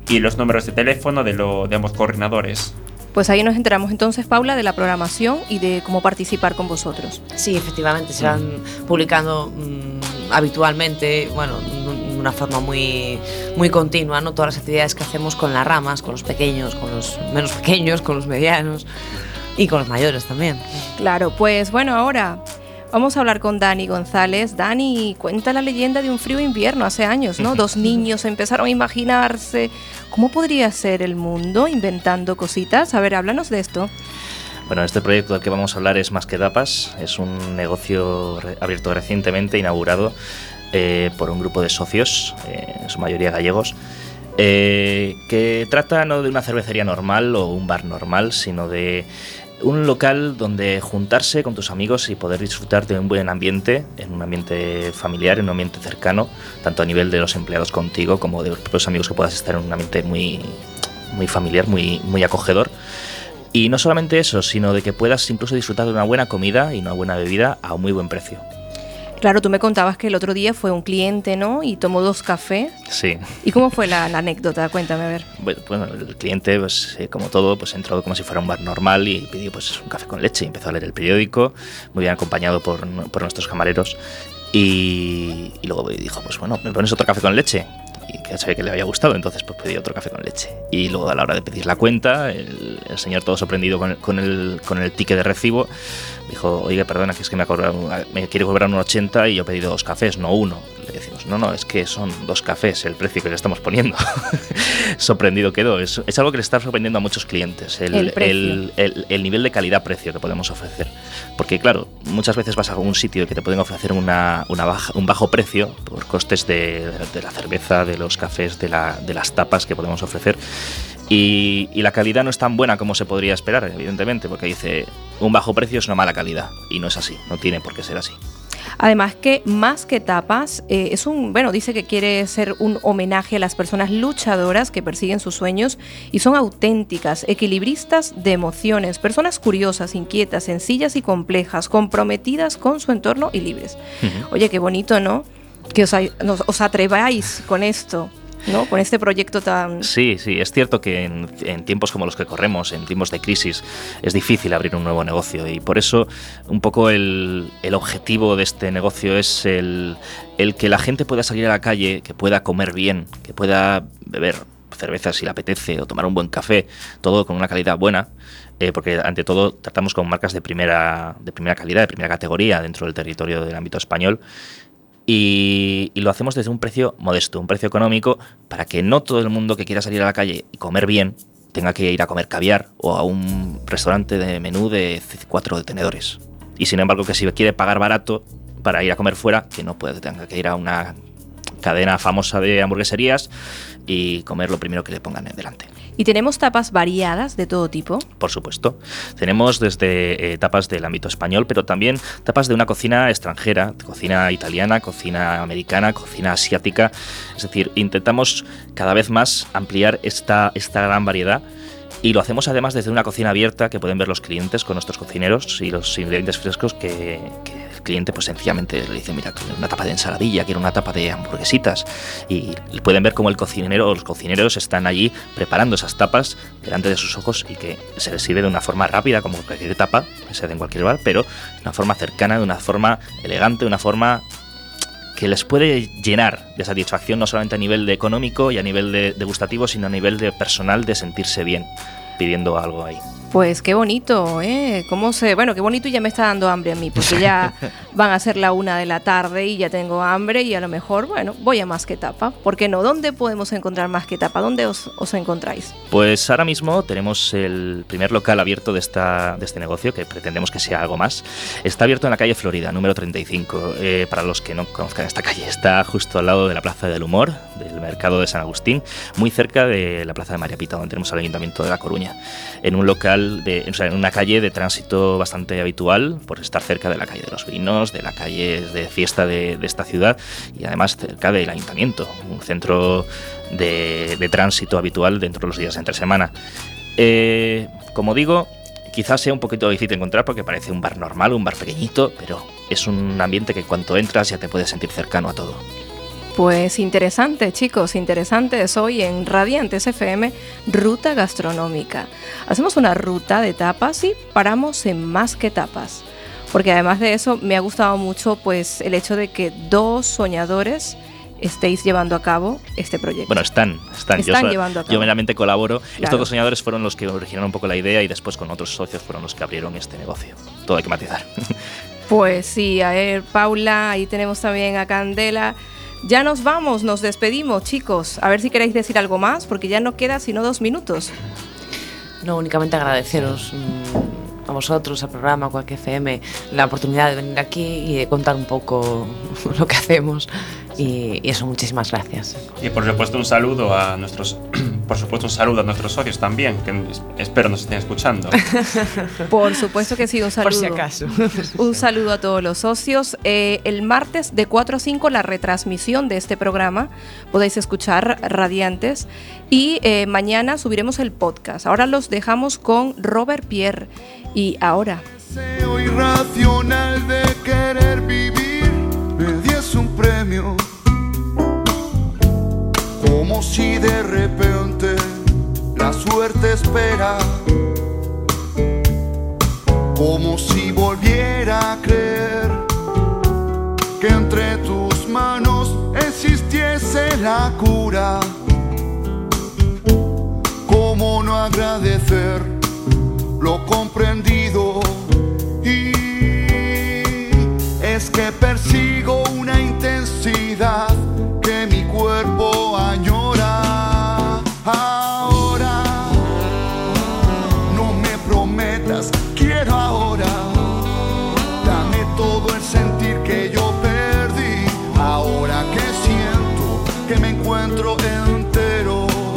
y los números de teléfono de, lo, de ambos coordinadores. Pues ahí nos enteramos entonces, Paula, de la programación y de cómo participar con vosotros. Sí, efectivamente, se van publicando mm, habitualmente, bueno, de una forma muy, muy continua, ¿no? Todas las actividades que hacemos con las ramas, con los pequeños, con los menos pequeños, con los medianos y con los mayores también. Claro, pues bueno, ahora vamos a hablar con Dani González. Dani, cuenta la leyenda de un frío invierno hace años, ¿no? Dos niños empezaron a imaginarse cómo podría ser el mundo inventando cositas. A ver, háblanos de esto. Bueno, este proyecto del que vamos a hablar es Más que Tapas, es un negocio re- abierto recientemente, inaugurado eh, por un grupo de socios, eh, en su mayoría gallegos, eh, que trata no de una cervecería normal o un bar normal, sino de un local donde juntarse con tus amigos y poder disfrutar de un buen ambiente, en un ambiente familiar, en un ambiente cercano, tanto a nivel de los empleados contigo como de los propios amigos que puedas estar en un ambiente muy, muy familiar, muy, muy acogedor. Y no solamente eso, sino de que puedas incluso disfrutar de una buena comida y una buena bebida a un muy buen precio. Claro, tú me contabas que el otro día fue un cliente, ¿no? Y tomó dos cafés. Sí. ¿Y cómo fue la, la anécdota? Cuéntame, a ver. Bueno, el cliente, pues, eh, como todo, pues entró como si fuera un bar normal y pidió pues, un café con leche y empezó a leer el periódico, muy bien acompañado por, por nuestros camareros. Y, y luego dijo, pues bueno, ¿me pones otro café con leche? Y que sabía que le había gustado, entonces pues pedí otro café con leche. Y luego a la hora de pedir la cuenta, el, señor todo sorprendido con el, con, el, con el ticket de recibo, dijo, oye, perdona, que es que me, ha me quiere cobrar un 80 y yo he pedido dos cafés, no uno. Decimos, no, no, es que son dos cafés el precio que le estamos poniendo. Sorprendido quedó. Es, es, algo que le está sorprendiendo a muchos clientes, el, El el- el- el nivel de calidad-precio que podemos ofrecer. Porque claro, muchas veces vas a algún sitio que te pueden ofrecer una, una baja, un bajo precio por costes de, de la cerveza, de los cafés, de, la- de las tapas que podemos ofrecer. Y, y la calidad no es tan buena como se podría esperar, evidentemente, porque dice, un bajo precio es una mala calidad. Y no es así, no tiene por qué ser así. Además que más que tapas, eh, es un, bueno, dice que quiere ser un homenaje a las personas luchadoras que persiguen sus sueños y son auténticas, equilibristas de emociones, personas curiosas, inquietas, sencillas y complejas, comprometidas con su entorno y libres. Oye, qué bonito, ¿no? Que os, os atreváis con esto, ¿no? Con este proyecto tan... Sí, sí, es cierto que en, en tiempos como los que corremos, en tiempos de crisis, es difícil abrir un nuevo negocio y por eso un poco el, el objetivo de este negocio es el, el que la gente pueda salir a la calle, que pueda comer bien, que pueda beber cerveza si le apetece o tomar un buen café, todo con una calidad buena, eh, porque ante todo tratamos con marcas de primera, de primera calidad, de primera categoría dentro del territorio del ámbito español y, lo hacemos desde un precio modesto, un precio económico, para que no todo el mundo que quiera salir a la calle y comer bien tenga que ir a comer caviar o a un restaurante de menú de cuatro tenedores. Y sin embargo, que si quiere pagar barato para ir a comer fuera, que no puede, tenga que ir a una cadena famosa de hamburgueserías y comer lo primero que le pongan delante. Y tenemos tapas variadas de todo tipo. Por supuesto. Tenemos desde eh, tapas del ámbito español, pero también tapas de una cocina extranjera, cocina italiana, cocina americana, cocina asiática. Es decir, intentamos cada vez más ampliar esta, esta gran variedad. Y lo hacemos además desde una cocina abierta que pueden ver los clientes con nuestros cocineros y los ingredientes frescos que, el cliente pues sencillamente le dice, mira, una tapa de ensaladilla, quiero una tapa de hamburguesitas. Y pueden ver cómo el cocinero o los cocineros están allí preparando esas tapas delante de sus ojos y que se les sirve de una forma rápida, como cualquier tapa, que se hace en cualquier bar, pero de una forma cercana, de una forma elegante, de una forma que les puede llenar de satisfacción no solamente a nivel de económico y a nivel de, gustativo, sino a nivel de personal de sentirse bien pidiendo algo ahí. Pues qué bonito, ¿eh? ¿Cómo se...? Bueno, qué bonito y ya me está dando hambre a mí, porque ya van a ser la una de la tarde y ya tengo hambre y a lo mejor, bueno, voy a Más que Tapa. ¿Por qué no? ¿Dónde podemos encontrar Más que Tapa? ¿Dónde os, os encontráis? Pues ahora mismo tenemos el primer local abierto de, esta, de este negocio, que pretendemos que sea algo más. Está abierto en la calle Florida, número 35. Eh, para los que no conozcan esta calle, está justo al lado de la Plaza del Humor, del Mercado de San Agustín, muy cerca de la Plaza de María Pita, donde tenemos el Ayuntamiento de La Coruña. En un local, de, o sea, en una calle de tránsito bastante habitual, por estar cerca de la calle de los vinos, de la calle de fiesta de, esta ciudad y además cerca del Ayuntamiento, un centro de, tránsito habitual dentro de los días de entre semana. Eh, como digo, quizás sea un poquito difícil encontrar porque parece un bar normal, un bar pequeñito, pero es un ambiente que cuanto entras ya te puedes sentir cercano a todo. Pues interesante, chicos, interesante es hoy en Radiantes FM, Ruta Gastronómica. Hacemos una ruta de tapas y paramos en más que tapas. Porque además de eso, me ha gustado mucho pues el hecho de que dos soñadores estéis llevando a cabo este proyecto. Bueno, están, están. Están yo, llevando a cabo. yo meramente colaboro. Claro. Estos dos soñadores fueron los que originaron un poco la idea y después con otros socios fueron los que abrieron este negocio. Todo hay que matizar. Pues sí, a ver, Paula, ahí tenemos también a Candela. Ya nos vamos, nos despedimos, chicos. A ver si queréis decir algo más, porque ya no queda sino dos minutos. No, únicamente agradeceros mm, a vosotros, al programa Cuac FM, la oportunidad de venir aquí y de contar un poco lo que hacemos. Y, y eso, muchísimas gracias. Y por supuesto un saludo a nuestros, por supuesto un saludo a nuestros socios también, que es- espero nos estén escuchando. Por supuesto que sí, un saludo. Por si acaso. Un saludo a todos los socios. Eh, el martes de 4 a 5 la retransmisión de este programa. Podéis escuchar radiantes. Y eh, mañana subiremos el podcast. Ahora los dejamos con Robert Pierre. Y ahora. deseo irracional de querer vivir me un premio si de repente la suerte espera, como si volviera a creer que entre tus manos existiese la cura. ¿Cómo no agradecer lo comprendido? Y es que persigo una intensidad que mi cuerpo añora. Ah.